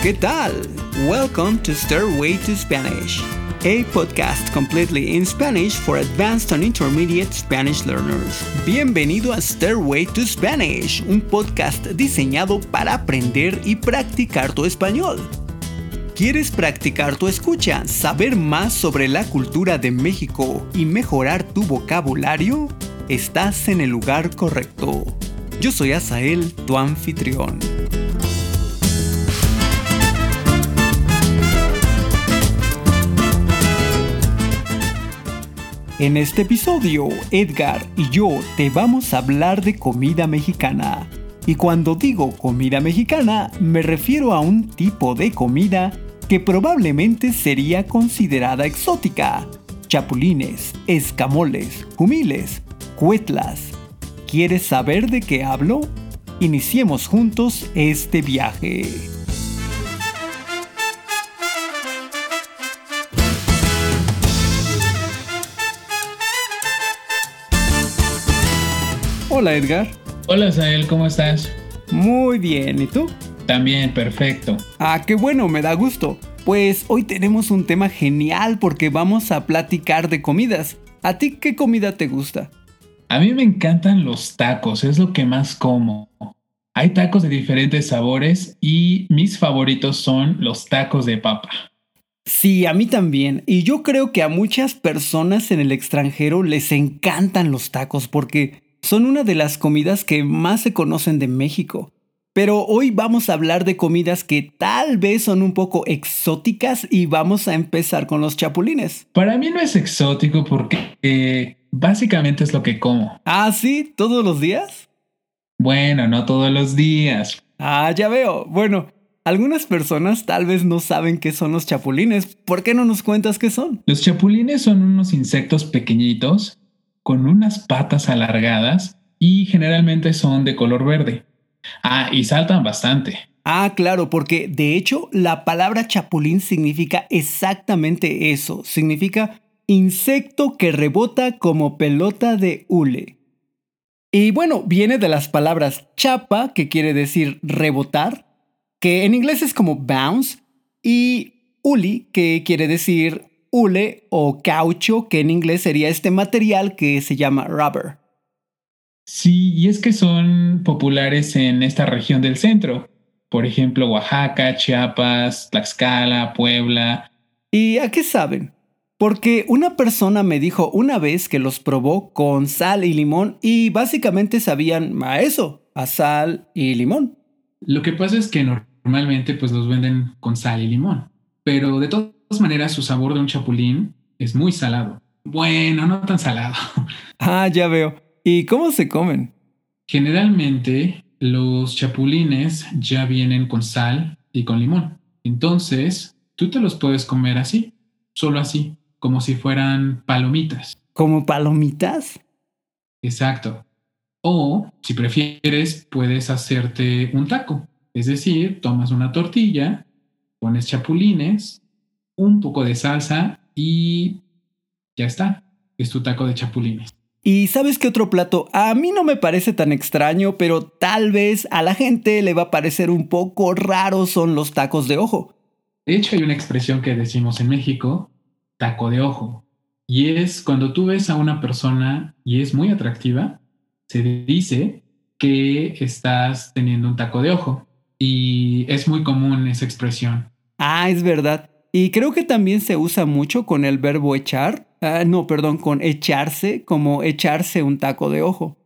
¿Qué tal? Welcome to Stairway to Spanish, a podcast completely in Spanish for advanced and intermediate Spanish learners. Bienvenido a Stairway to Spanish, un podcast diseñado para aprender y practicar tu español. ¿Quieres practicar tu escucha, saber más sobre la cultura de México y mejorar tu vocabulario? Estás en el lugar correcto. Yo soy Asael, tu anfitrión. En este episodio, Edgar y yo te vamos a hablar de comida mexicana. Y cuando digo comida mexicana, me refiero a un tipo de comida que probablemente sería considerada exótica. Chapulines, escamoles, jumiles, cuetlas. ¿Quieres saber de qué hablo? Iniciemos juntos este viaje. Hola Edgar. Hola Sael, ¿cómo estás? Muy bien, ¿y tú? También, perfecto. Ah, qué bueno, me da gusto. Pues hoy tenemos un tema genial porque vamos a platicar de comidas. ¿A ti qué comida te gusta? A mí me encantan los tacos, es lo que más como. Hay tacos de diferentes sabores y mis favoritos son los tacos de papa. Sí, a mí también. Y yo creo que a muchas personas en el extranjero les encantan los tacos porque son una de las comidas que más se conocen de México. Pero hoy vamos a hablar de comidas que tal vez son un poco exóticas y vamos a empezar con los chapulines. Para mí no es exótico porque eh, básicamente es lo que como. Ah, sí, todos los días. Bueno, no todos los días. Ah, ya veo. Bueno, algunas personas tal vez no saben qué son los chapulines. ¿Por qué no nos cuentas qué son? Los chapulines son unos insectos pequeñitos con unas patas alargadas y generalmente son de color verde. Ah, y saltan bastante. Ah, claro, porque de hecho la palabra chapulín significa exactamente eso. Significa insecto que rebota como pelota de hule. Y bueno, viene de las palabras chapa, que quiere decir rebotar, que en inglés es como bounce, y uli, que quiere decir hule o caucho, que en inglés sería este material que se llama rubber. Sí, y es que son populares en esta región del centro. Por ejemplo, Oaxaca, Chiapas, Tlaxcala, Puebla. ¿Y a qué saben? Porque una persona me dijo una vez que los probó con sal y limón y básicamente sabían a eso, a sal y limón. Lo que pasa es que normalmente pues los venden con sal y limón, pero de todas maneras su sabor de un chapulín es muy salado. Bueno, no tan salado. Ah, ya veo. ¿Y cómo se comen? Generalmente los chapulines ya vienen con sal y con limón. Entonces, tú te los puedes comer así, solo así, como si fueran palomitas. ¿Como palomitas? Exacto. O, si prefieres, puedes hacerte un taco. Es decir, tomas una tortilla, pones chapulines, un poco de salsa y ya está. Es tu taco de chapulines. Y sabes qué otro plato a mí no me parece tan extraño, pero tal vez a la gente le va a parecer un poco raro son los tacos de ojo. De hecho, hay una expresión que decimos en México, taco de ojo. Y es cuando tú ves a una persona y es muy atractiva, se dice que estás teniendo un taco de ojo. Y es muy común esa expresión. Ah, es verdad. Y creo que también se usa mucho con el verbo echar, Ah, no, perdón, con echarse, como echarse un taco de ojo.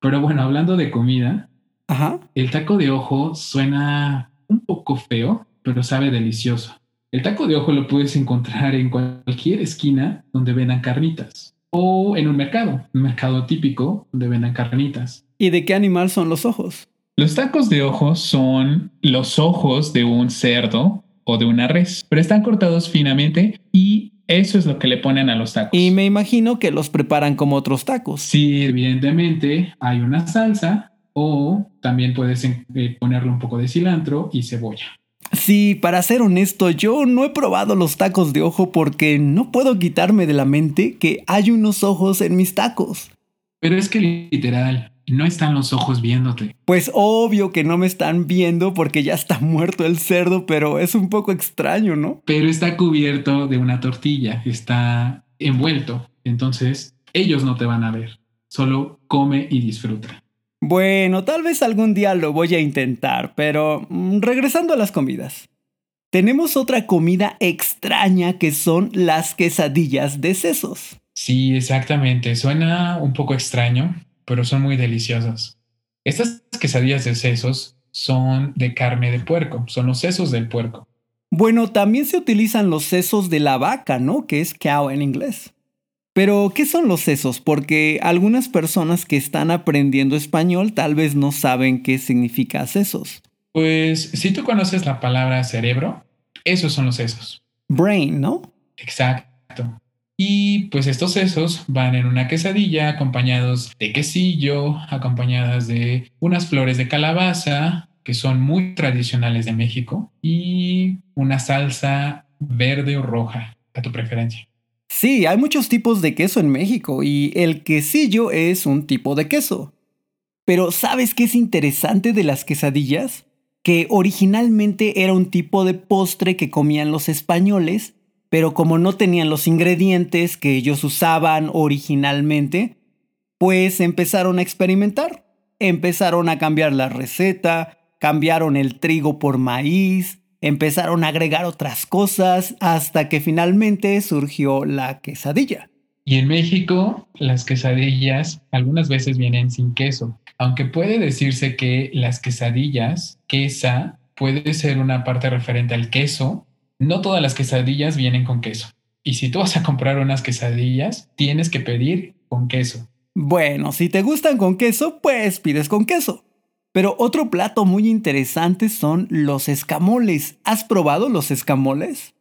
Pero bueno, hablando de comida, Ajá. el taco de ojo suena un poco feo, pero sabe delicioso. El taco de ojo lo puedes encontrar en cualquier esquina donde vendan carnitas o en un mercado, un mercado típico donde vendan carnitas. ¿Y de qué animal son los ojos? Los tacos de ojo son los ojos de un cerdo o de una res, pero están cortados finamente y eso es lo que le ponen a los tacos. Y me imagino que los preparan como otros tacos. Sí, evidentemente hay una salsa o también puedes eh, ponerle un poco de cilantro y cebolla. Sí, para ser honesto, yo no he probado los tacos de ojo porque no puedo quitarme de la mente que hay unos ojos en mis tacos. Pero es que literal, no están los ojos viéndote. Pues obvio que no me están viendo porque ya está muerto el cerdo, pero es un poco extraño, ¿no? Pero está cubierto de una tortilla, está envuelto. Entonces, ellos no te van a ver. Solo come y disfruta. Bueno, tal vez algún día lo voy a intentar, pero mm, regresando a las comidas. Tenemos otra comida extraña que son las quesadillas de sesos. Sí, exactamente. Suena un poco extraño, pero son muy deliciosas. Estas quesadillas de sesos son de carne de puerco, son los sesos del puerco. Bueno, también se utilizan los sesos de la vaca, ¿no? Que es cow en inglés. Pero, ¿qué son los sesos? Porque algunas personas que están aprendiendo español tal vez no saben qué significa sesos. Pues si tú conoces la palabra cerebro, esos son los sesos. Brain, ¿no? Exacto. Y pues estos sesos van en una quesadilla acompañados de quesillo, acompañadas de unas flores de calabaza, que son muy tradicionales de México, y una salsa verde o roja, a tu preferencia. Sí, hay muchos tipos de queso en México y el quesillo es un tipo de queso. Pero ¿sabes qué es interesante de las quesadillas? Que originalmente era un tipo de postre que comían los españoles pero como no tenían los ingredientes que ellos usaban originalmente, pues empezaron a experimentar. Empezaron a cambiar la receta, cambiaron el trigo por maíz, empezaron a agregar otras cosas hasta que finalmente surgió la quesadilla. Y en México, las quesadillas algunas veces vienen sin queso, aunque puede decirse que las quesadillas, quesa, puede ser una parte referente al queso no todas las quesadillas vienen con queso. Y si tú vas a comprar unas quesadillas, tienes que pedir con queso. Bueno, si te gustan con queso, pues pides con queso. Pero otro plato muy interesante son los escamoles. ¿Has probado los escamoles?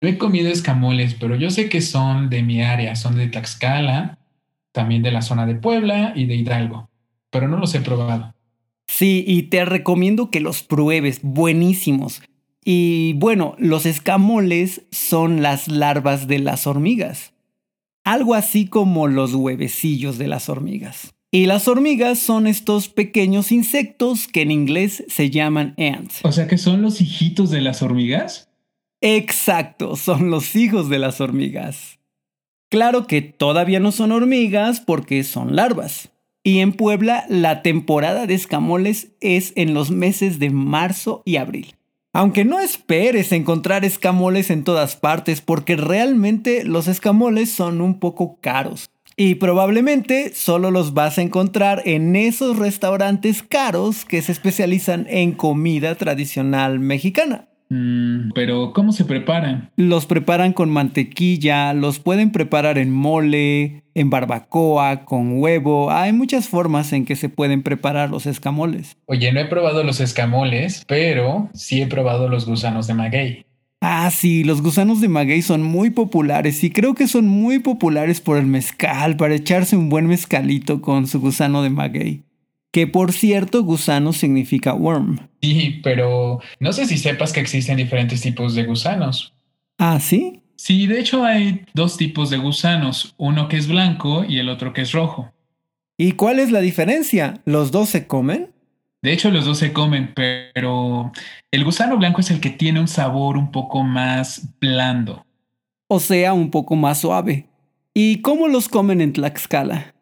No he comido escamoles, pero yo sé que son de mi área, son de Tlaxcala, también de la zona de Puebla y de Hidalgo, pero no los he probado. Sí, y te recomiendo que los pruebes, buenísimos. Y bueno, los escamoles son las larvas de las hormigas. Algo así como los huevecillos de las hormigas. Y las hormigas son estos pequeños insectos que en inglés se llaman ants. O sea que son los hijitos de las hormigas. Exacto, son los hijos de las hormigas. Claro que todavía no son hormigas porque son larvas. Y en Puebla la temporada de escamoles es en los meses de marzo y abril. Aunque no esperes encontrar escamoles en todas partes porque realmente los escamoles son un poco caros. Y probablemente solo los vas a encontrar en esos restaurantes caros que se especializan en comida tradicional mexicana. Mm, pero, ¿cómo se preparan? Los preparan con mantequilla, los pueden preparar en mole, en barbacoa, con huevo. Hay muchas formas en que se pueden preparar los escamoles. Oye, no he probado los escamoles, pero sí he probado los gusanos de maguey. Ah, sí, los gusanos de maguey son muy populares y creo que son muy populares por el mezcal, para echarse un buen mezcalito con su gusano de maguey. Que por cierto, gusano significa worm. Sí, pero no sé si sepas que existen diferentes tipos de gusanos. Ah, sí. Sí, de hecho hay dos tipos de gusanos, uno que es blanco y el otro que es rojo. ¿Y cuál es la diferencia? ¿Los dos se comen? De hecho, los dos se comen, pero el gusano blanco es el que tiene un sabor un poco más blando. O sea, un poco más suave. ¿Y cómo los comen en Tlaxcala?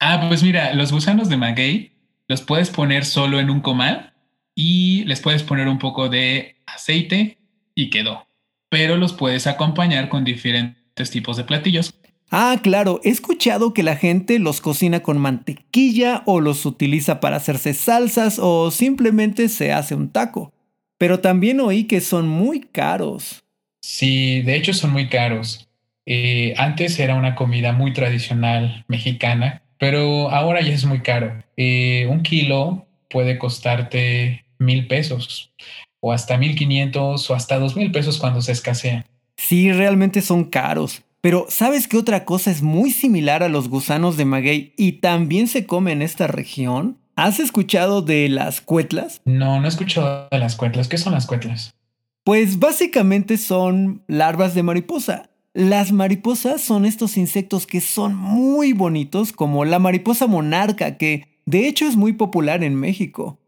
Ah, pues mira, los gusanos de maguey los puedes poner solo en un comal y les puedes poner un poco de aceite y quedó. Pero los puedes acompañar con diferentes tipos de platillos. Ah, claro, he escuchado que la gente los cocina con mantequilla o los utiliza para hacerse salsas o simplemente se hace un taco. Pero también oí que son muy caros. Sí, de hecho son muy caros. Eh, antes era una comida muy tradicional mexicana pero ahora ya es muy caro. Eh, un kilo puede costarte mil pesos o hasta mil quinientos o hasta dos mil pesos cuando se escasea. Sí, realmente son caros. Pero ¿sabes qué otra cosa es muy similar a los gusanos de maguey y también se come en esta región? ¿Has escuchado de las cuetlas? No, no he escuchado de las cuetlas. ¿Qué son las cuetlas? Pues básicamente son larvas de mariposa. Las mariposas son estos insectos que son muy bonitos, como la mariposa monarca, que de hecho es muy popular en México.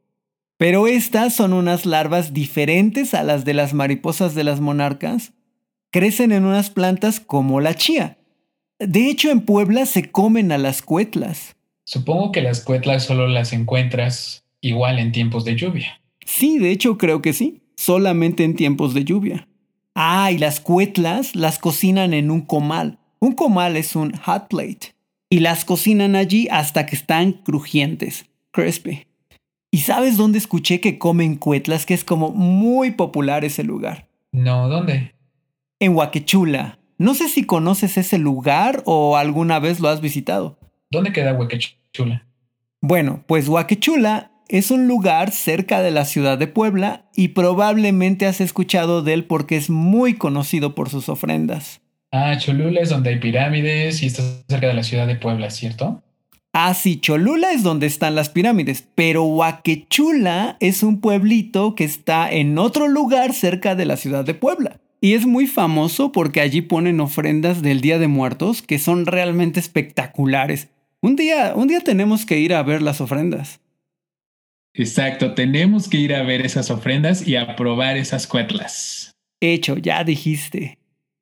Pero estas son unas larvas diferentes a las de las mariposas de las monarcas. Crecen en unas plantas como la chía. De hecho, en Puebla se comen a las cuetlas. Supongo que las cuetlas solo las encuentras igual en tiempos de lluvia. Sí, de hecho creo que sí, solamente en tiempos de lluvia. Ah, y las cuetlas las cocinan en un comal. Un comal es un hot plate. Y las cocinan allí hasta que están crujientes, crispy. ¿Y sabes dónde escuché que comen cuetlas? Que es como muy popular ese lugar. No, ¿dónde? En Huaquechula. No sé si conoces ese lugar o alguna vez lo has visitado. ¿Dónde queda Huaquechula? Bueno, pues Huaquechula es un lugar cerca de la ciudad de Puebla y probablemente has escuchado de él porque es muy conocido por sus ofrendas. Ah, Cholula es donde hay pirámides y está cerca de la ciudad de Puebla, ¿cierto? Ah, sí, Cholula es donde están las pirámides, pero Huaquechula es un pueblito que está en otro lugar cerca de la ciudad de Puebla. Y es muy famoso porque allí ponen ofrendas del Día de Muertos que son realmente espectaculares. Un día, un día tenemos que ir a ver las ofrendas. Exacto, tenemos que ir a ver esas ofrendas y a probar esas cuetlas. Hecho, ya dijiste.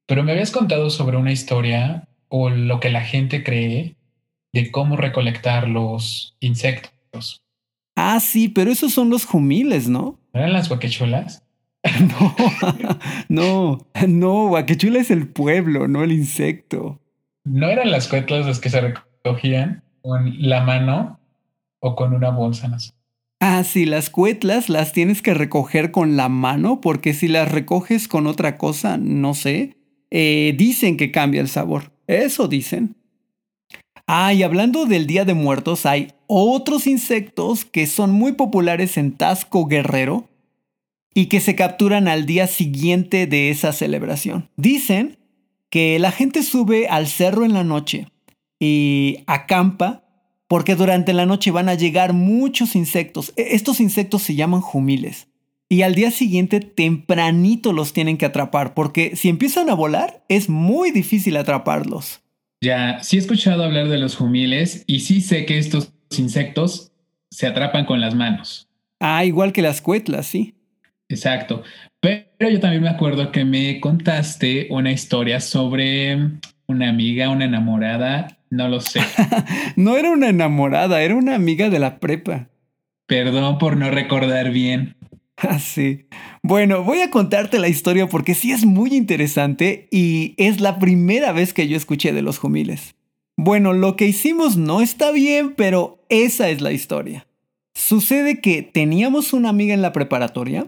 Pero me habías contado sobre una historia o lo que la gente cree de cómo recolectar los insectos. Ah, sí, pero esos son los jumiles, ¿no? ¿Eran las huaquechulas? no, no, no, huaquechula es el pueblo, no el insecto. ¿No eran las cuetlas las que se recogían con la mano o con una bolsa? No Ah, sí, las cuetlas las tienes que recoger con la mano porque si las recoges con otra cosa, no sé, eh, dicen que cambia el sabor. Eso dicen. Ah, y hablando del Día de Muertos, hay otros insectos que son muy populares en Tasco Guerrero y que se capturan al día siguiente de esa celebración. Dicen que la gente sube al cerro en la noche y acampa porque durante la noche van a llegar muchos insectos. E, estos insectos se llaman jumiles. Y al día siguiente tempranito los tienen que atrapar, porque si empiezan a volar es muy difícil atraparlos. Ya, sí he escuchado hablar de los jumiles y sí sé que estos insectos se atrapan con las manos. Ah, igual que las cuetlas, sí. Exacto. Pero yo también me acuerdo que me contaste una historia sobre una amiga, una enamorada, no lo sé. no era una enamorada, era una amiga de la prepa. Perdón por no recordar bien. Ah, sí. Bueno, voy a contarte la historia porque sí es muy interesante y es la primera vez que yo escuché de los jumiles. Bueno, lo que hicimos no está bien, pero esa es la historia. Sucede que teníamos una amiga en la preparatoria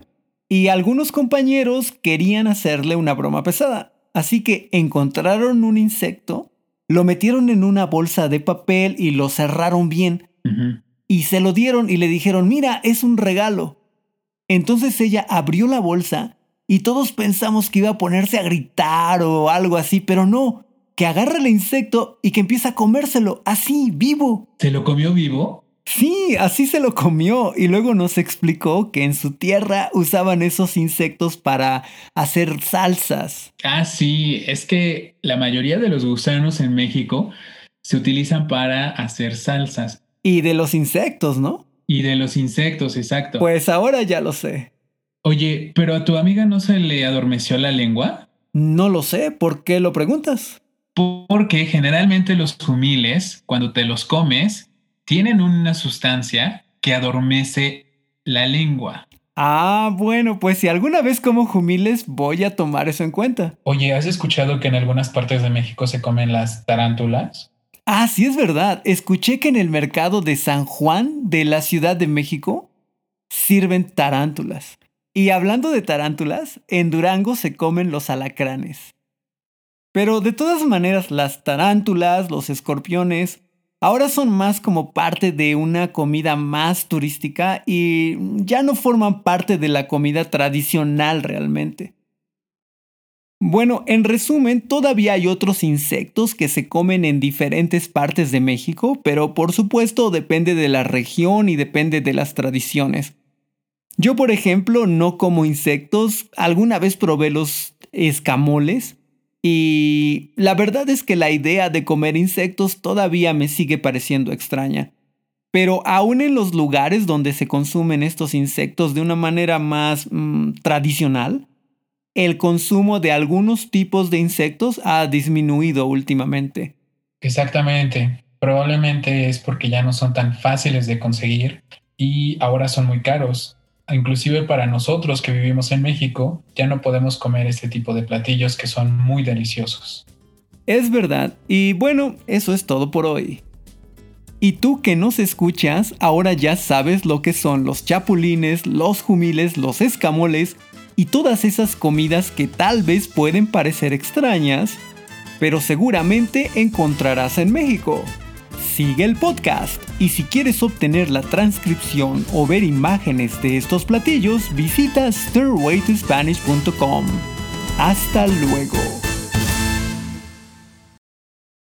y algunos compañeros querían hacerle una broma pesada, así que encontraron un insecto, lo metieron en una bolsa de papel y lo cerraron bien. Y se lo dieron y le dijeron, mira, es un regalo. Entonces ella abrió la bolsa y todos pensamos que iba a ponerse a gritar o algo así, pero no, que agarra el insecto y que empieza a comérselo así, vivo. ¿Se lo comió vivo? Sí, así se lo comió y luego nos explicó que en su tierra usaban esos insectos para hacer salsas. Ah, sí, es que la mayoría de los gusanos en México se utilizan para hacer salsas. Y de los insectos, ¿no? Y de los insectos, exacto. Pues ahora ya lo sé. Oye, ¿pero a tu amiga no se le adormeció la lengua? No lo sé, ¿por qué lo preguntas? Porque generalmente los humiles, cuando te los comes, tienen una sustancia que adormece la lengua. Ah, bueno, pues si alguna vez como jumiles voy a tomar eso en cuenta. Oye, ¿has escuchado que en algunas partes de México se comen las tarántulas? Ah, sí es verdad. Escuché que en el mercado de San Juan de la Ciudad de México sirven tarántulas. Y hablando de tarántulas, en Durango se comen los alacranes. Pero de todas maneras, las tarántulas, los escorpiones, ahora son más como parte de una comida más turística y ya no forman parte de la comida tradicional realmente. Bueno, en resumen, todavía hay otros insectos que se comen en diferentes partes de México, pero por supuesto depende de la región y depende de las tradiciones. Yo, por ejemplo, no como insectos, alguna vez probé los escamoles Y la verdad es que la idea de comer insectos todavía me sigue pareciendo extraña. Pero aún en los lugares donde se consumen estos insectos de una manera más mm, tradicional, el consumo de algunos tipos de insectos ha disminuido últimamente. Exactamente. Probablemente es porque ya no son tan fáciles de conseguir y ahora son muy caros. Inclusive para nosotros que vivimos en México, ya no podemos comer este tipo de platillos que son muy deliciosos. Es verdad. Y bueno, eso es todo por hoy. Y tú que nos escuchas, ahora ya sabes lo que son los chapulines, los jumiles, los escamoles y todas esas comidas que tal vez pueden parecer extrañas, pero seguramente encontrarás en México. Sigue el podcast y si quieres obtener la transcripción o ver imágenes de estos platillos, visita stairwaytospanish.com. Hasta luego.